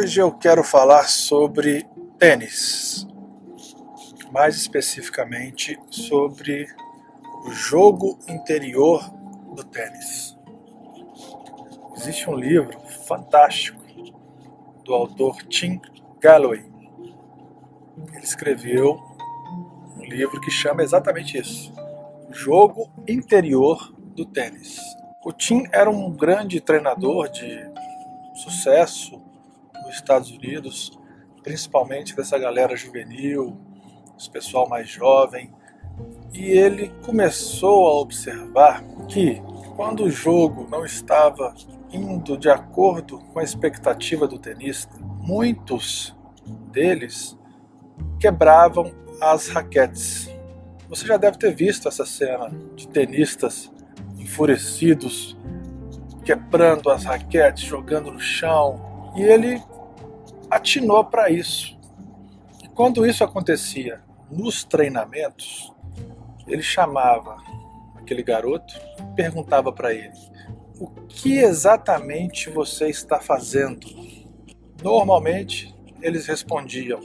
Hoje eu quero falar sobre tênis, mais especificamente sobre o jogo interior do tênis. Existe um livro fantástico do autor Tim Galloway. Ele escreveu um livro que chama exatamente isso: jogo interior do tênis. O Tim era um grande treinador de sucesso nos Estados Unidos, principalmente dessa galera juvenil, esse pessoal mais jovem. E ele começou a observar que quando o jogo não estava indo de acordo com a expectativa do tenista, muitos deles quebravam as raquetes. Você já deve ter visto essa cena de tenistas enfurecidos quebrando as raquetes, jogando no chão, e ele atinou para isso. E quando isso acontecia nos treinamentos, ele chamava aquele garoto perguntava para ele: O que exatamente você está fazendo? Normalmente eles respondiam: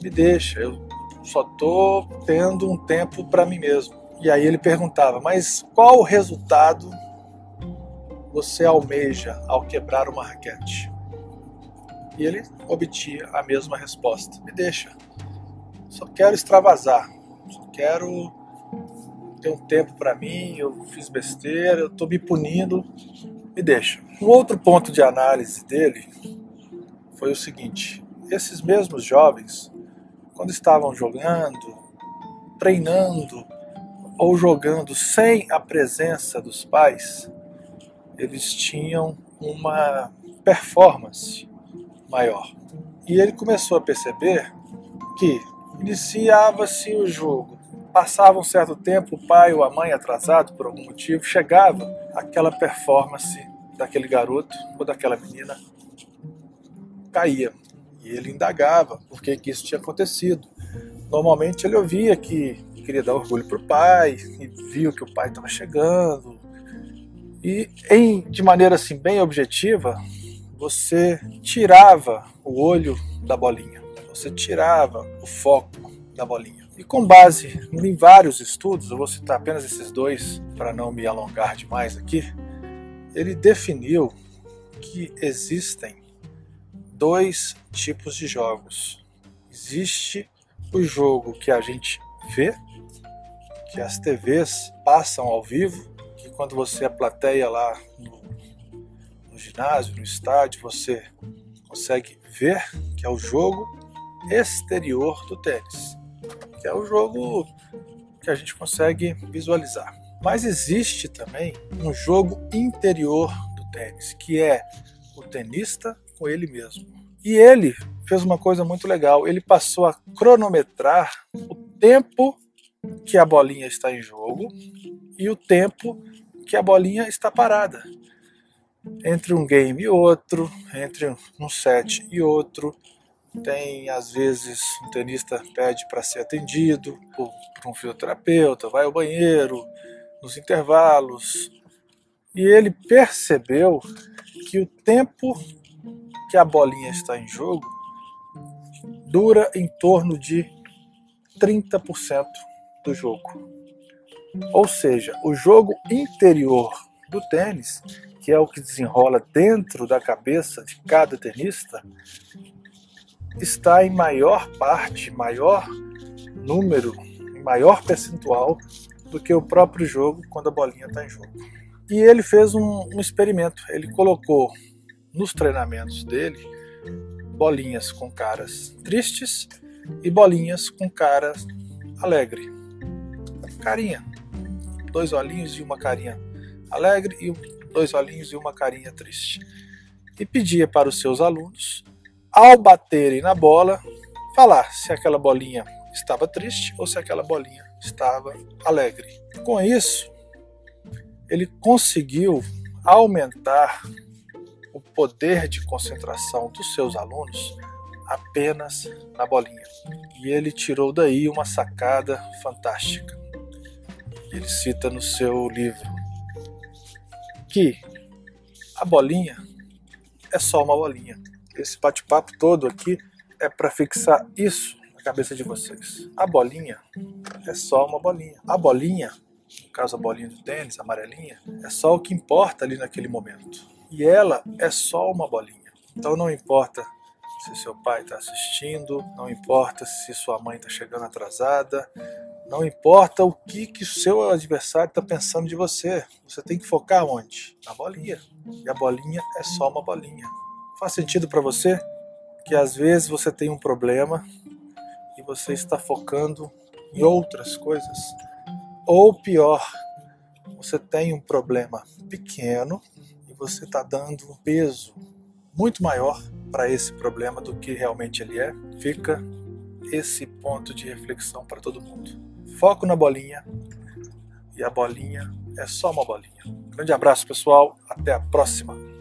Me deixa, eu só estou tendo um tempo para mim mesmo. E aí ele perguntava: Mas qual o resultado você almeja ao quebrar uma raquete? E ele obtinha a mesma resposta: Me deixa. Só quero extravasar. Só quero ter um tempo para mim. Eu fiz besteira, eu estou me punindo. Me deixa. Um outro ponto de análise dele foi o seguinte: esses mesmos jovens, quando estavam jogando, treinando ou jogando sem a presença dos pais, eles tinham uma performance maior. E ele começou a perceber que iniciava-se o jogo, passava um certo tempo, o pai ou a mãe atrasado por algum motivo, chegava aquela performance daquele garoto ou daquela menina caía. E ele indagava por que, que isso tinha acontecido. Normalmente ele ouvia que queria dar orgulho para o pai, e viu que o pai estava chegando, e em, de maneira assim bem objetiva, você tirava o olho da bolinha, você tirava o foco da bolinha. E com base em vários estudos, eu vou citar apenas esses dois para não me alongar demais aqui, ele definiu que existem dois tipos de jogos. Existe o jogo que a gente vê, que as TVs passam ao vivo, quando você é plateia lá no ginásio, no estádio, você consegue ver que é o jogo exterior do tênis, que é o jogo que a gente consegue visualizar. Mas existe também um jogo interior do tênis, que é o tenista com ele mesmo. E ele fez uma coisa muito legal, ele passou a cronometrar o tempo que a bolinha está em jogo e o tempo que a bolinha está parada. Entre um game e outro, entre um set e outro, tem às vezes um tenista pede para ser atendido por, por um fisioterapeuta, vai ao banheiro, nos intervalos. E ele percebeu que o tempo que a bolinha está em jogo dura em torno de 30% do jogo. Ou seja, o jogo interior do tênis, que é o que desenrola dentro da cabeça de cada tenista, está em maior parte, maior número, maior percentual do que o próprio jogo quando a bolinha está em jogo. E ele fez um, um experimento. Ele colocou nos treinamentos dele bolinhas com caras tristes e bolinhas com caras alegre. Carinha dois olhinhos e uma carinha alegre e dois olhinhos e uma carinha triste. E pedia para os seus alunos, ao baterem na bola, falar se aquela bolinha estava triste ou se aquela bolinha estava alegre. Com isso, ele conseguiu aumentar o poder de concentração dos seus alunos apenas na bolinha. E ele tirou daí uma sacada fantástica ele cita no seu livro que a bolinha é só uma bolinha. Esse bate-papo todo aqui é para fixar isso na cabeça de vocês. A bolinha é só uma bolinha. A bolinha, no caso a bolinha do tênis, a amarelinha, é só o que importa ali naquele momento. E ela é só uma bolinha. Então não importa se seu pai está assistindo, não importa se sua mãe está chegando atrasada, não importa o que que seu adversário está pensando de você. Você tem que focar onde? Na bolinha. E a bolinha é só uma bolinha. Faz sentido para você que às vezes você tem um problema e você está focando em outras coisas? Ou pior, você tem um problema pequeno e você está dando um peso muito maior para esse problema do que realmente ele é, fica esse ponto de reflexão para todo mundo. Foco na bolinha e a bolinha é só uma bolinha. Grande abraço, pessoal. Até a próxima.